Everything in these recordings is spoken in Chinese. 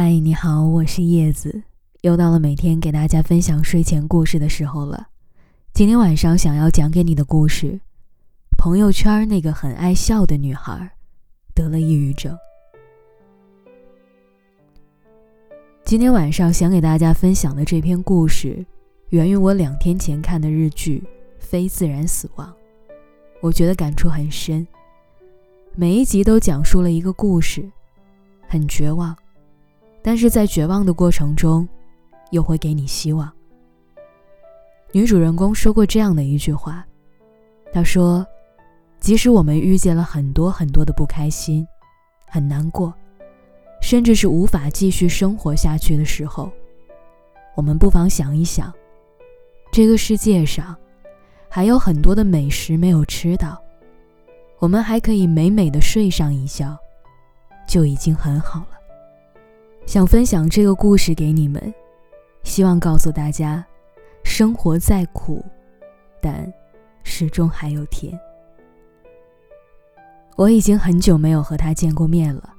嗨，你好，我是叶子，又到了每天给大家分享睡前故事的时候了。今天晚上想要讲给你的故事，朋友圈那个很爱笑的女孩，得了抑郁症。今天晚上想给大家分享的这篇故事，源于我两天前看的日剧《非自然死亡》，我觉得感触很深。每一集都讲述了一个故事，很绝望。但是在绝望的过程中，又会给你希望。女主人公说过这样的一句话：“她说，即使我们遇见了很多很多的不开心，很难过，甚至是无法继续生活下去的时候，我们不妨想一想，这个世界上还有很多的美食没有吃到，我们还可以美美的睡上一觉，就已经很好了。”想分享这个故事给你们，希望告诉大家，生活再苦，但始终还有甜。我已经很久没有和他见过面了，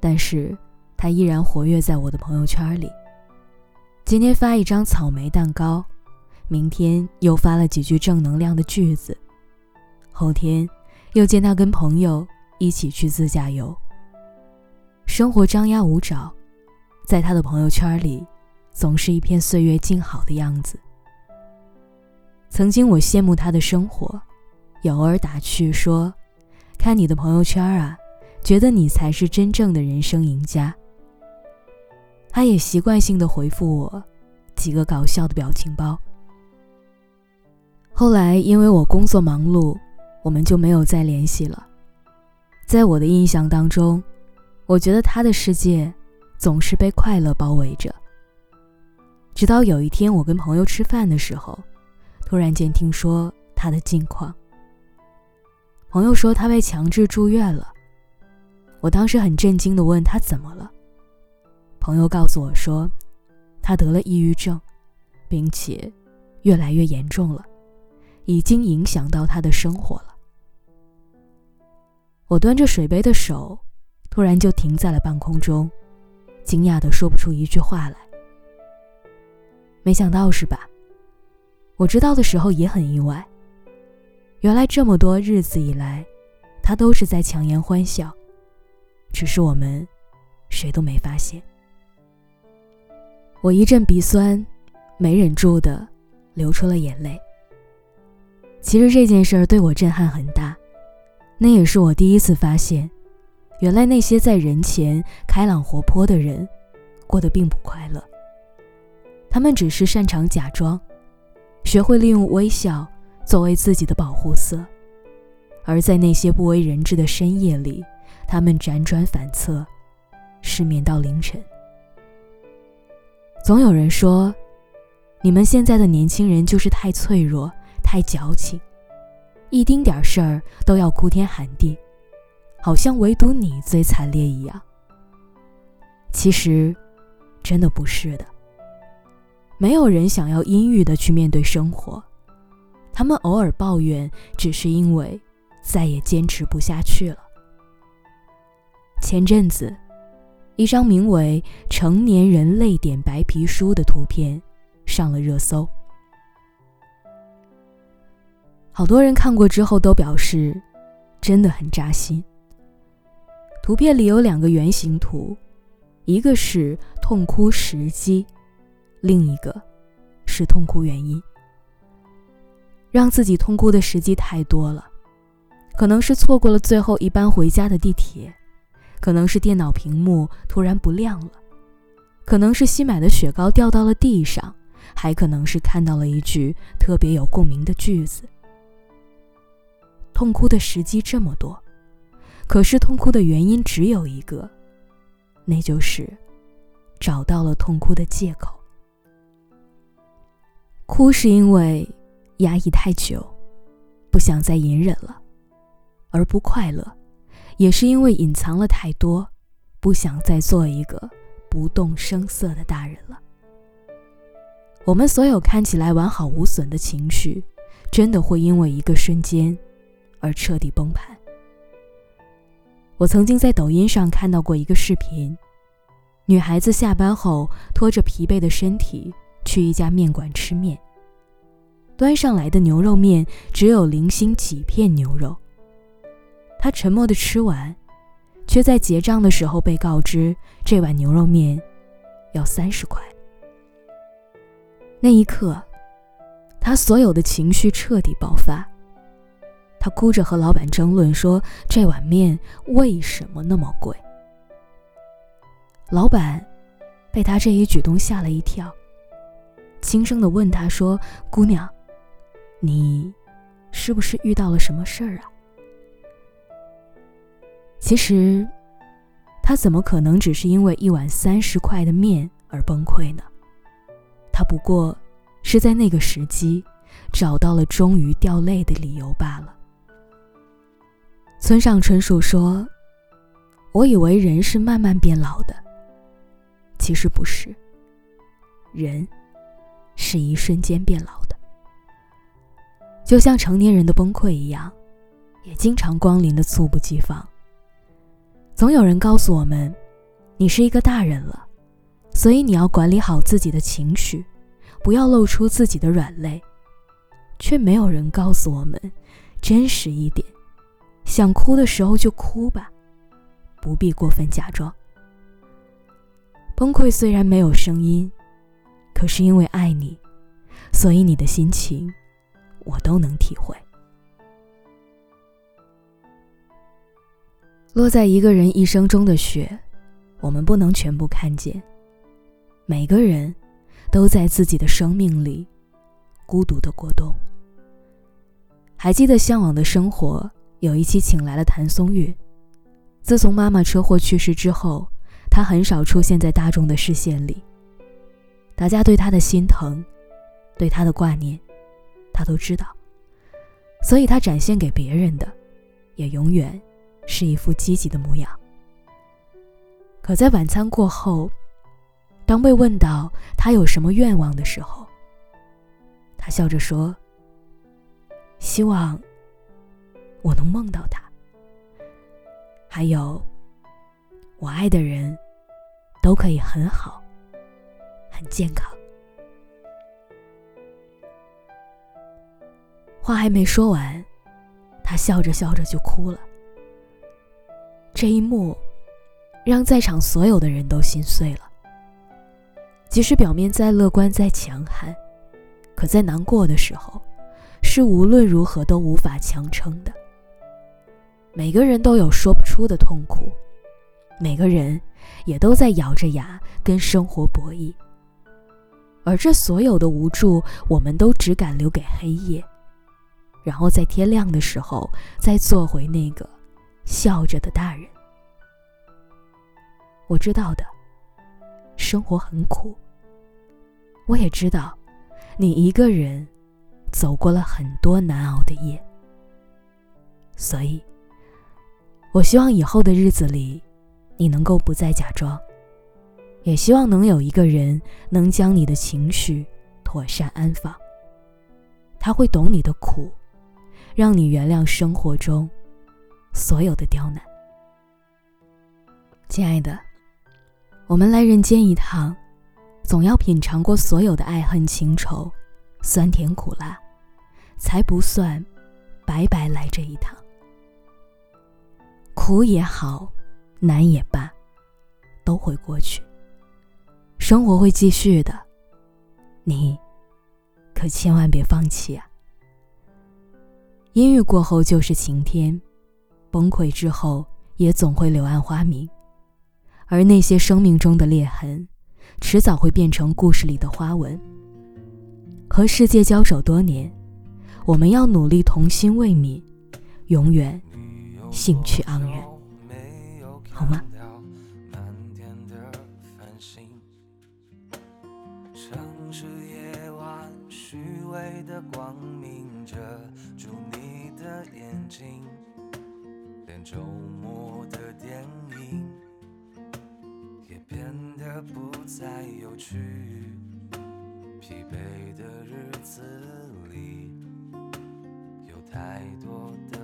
但是他依然活跃在我的朋友圈里。今天发一张草莓蛋糕，明天又发了几句正能量的句子，后天又见他跟朋友一起去自驾游。生活张牙舞爪。在他的朋友圈里，总是一片岁月静好的样子。曾经我羡慕他的生活，也偶尔打趣说：“看你的朋友圈啊，觉得你才是真正的人生赢家。”他也习惯性的回复我几个搞笑的表情包。后来因为我工作忙碌，我们就没有再联系了。在我的印象当中，我觉得他的世界。总是被快乐包围着。直到有一天，我跟朋友吃饭的时候，突然间听说他的近况。朋友说他被强制住院了。我当时很震惊的问他怎么了。朋友告诉我说，他得了抑郁症，并且越来越严重了，已经影响到他的生活了。我端着水杯的手，突然就停在了半空中。惊讶的说不出一句话来。没想到是吧？我知道的时候也很意外。原来这么多日子以来，他都是在强颜欢笑，只是我们谁都没发现。我一阵鼻酸，没忍住的流出了眼泪。其实这件事儿对我震撼很大，那也是我第一次发现。原来那些在人前开朗活泼的人，过得并不快乐。他们只是擅长假装，学会利用微笑作为自己的保护色，而在那些不为人知的深夜里，他们辗转反侧，失眠到凌晨。总有人说，你们现在的年轻人就是太脆弱、太矫情，一丁点事儿都要哭天喊地。好像唯独你最惨烈一样。其实，真的不是的。没有人想要阴郁的去面对生活，他们偶尔抱怨，只是因为再也坚持不下去了。前阵子，一张名为“成年人泪点白皮书”的图片上了热搜，好多人看过之后都表示，真的很扎心。图片里有两个圆形图，一个是痛哭时机，另一个是痛哭原因。让自己痛哭的时机太多了，可能是错过了最后一班回家的地铁，可能是电脑屏幕突然不亮了，可能是新买的雪糕掉到了地上，还可能是看到了一句特别有共鸣的句子。痛哭的时机这么多。可是痛哭的原因只有一个，那就是找到了痛哭的借口。哭是因为压抑太久，不想再隐忍了；而不快乐，也是因为隐藏了太多，不想再做一个不动声色的大人了。我们所有看起来完好无损的情绪，真的会因为一个瞬间而彻底崩盘。我曾经在抖音上看到过一个视频，女孩子下班后拖着疲惫的身体去一家面馆吃面。端上来的牛肉面只有零星几片牛肉。她沉默的吃完，却在结账的时候被告知这碗牛肉面要三十块。那一刻，她所有的情绪彻底爆发。他哭着和老板争论说：“这碗面为什么那么贵？”老板被他这一举动吓了一跳，轻声的问他说：“姑娘。”你是不是遇到了什么事儿啊？其实，他怎么可能只是因为一碗三十块的面而崩溃呢？他不过是在那个时机找到了终于掉泪的理由罢了。村上春树说：“我以为人是慢慢变老的，其实不是，人是一瞬间变老的。”就像成年人的崩溃一样，也经常光临的猝不及防。总有人告诉我们：“你是一个大人了，所以你要管理好自己的情绪，不要露出自己的软肋。”却没有人告诉我们：真实一点，想哭的时候就哭吧，不必过分假装。崩溃虽然没有声音，可是因为爱你，所以你的心情。我都能体会。落在一个人一生中的雪，我们不能全部看见。每个人都在自己的生命里孤独的过冬。还记得《向往的生活》有一期请来了谭松韵。自从妈妈车祸去世之后，她很少出现在大众的视线里。大家对她的心疼，对她的挂念。她都知道，所以她展现给别人的，也永远是一副积极的模样。可在晚餐过后，当被问到她有什么愿望的时候，他笑着说：“希望我能梦到他，还有我爱的人都可以很好，很健康。”话还没说完，他笑着笑着就哭了。这一幕，让在场所有的人都心碎了。即使表面再乐观再强悍，可在难过的时候，是无论如何都无法强撑的。每个人都有说不出的痛苦，每个人也都在咬着牙跟生活博弈。而这所有的无助，我们都只敢留给黑夜。然后在天亮的时候，再做回那个笑着的大人。我知道的，生活很苦。我也知道，你一个人走过了很多难熬的夜。所以，我希望以后的日子里，你能够不再假装，也希望能有一个人能将你的情绪妥善安放。他会懂你的苦。让你原谅生活中所有的刁难，亲爱的，我们来人间一趟，总要品尝过所有的爱恨情仇、酸甜苦辣，才不算白白来这一趟。苦也好，难也罢，都会过去，生活会继续的，你可千万别放弃啊！阴雨过后就是晴天，崩溃之后也总会柳暗花明，而那些生命中的裂痕，迟早会变成故事里的花纹。和世界交手多年，我们要努力童心未泯，永远兴趣盎然，好吗？城市夜晚虚伪的光明着。的眼睛，连周末的电影也变得不再有趣。疲惫的日子里，有太多的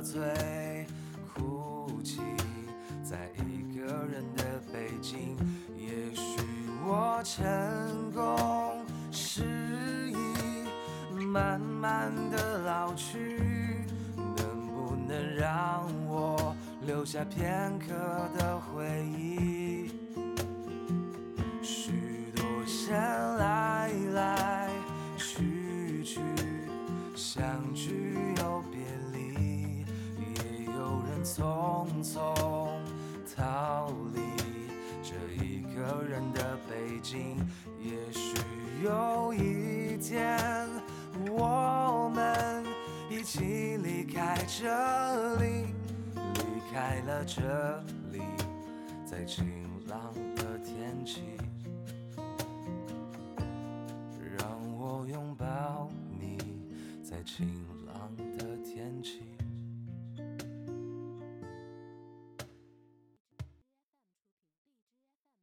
醉哭泣。在一个人的北京，也许我成功失意，慢慢的老去，能不能让我留下片刻的回忆？北京，也许有一天，我们一起离开这里，离开了这里，在晴朗的天气。让我拥抱你，在晴朗的天气。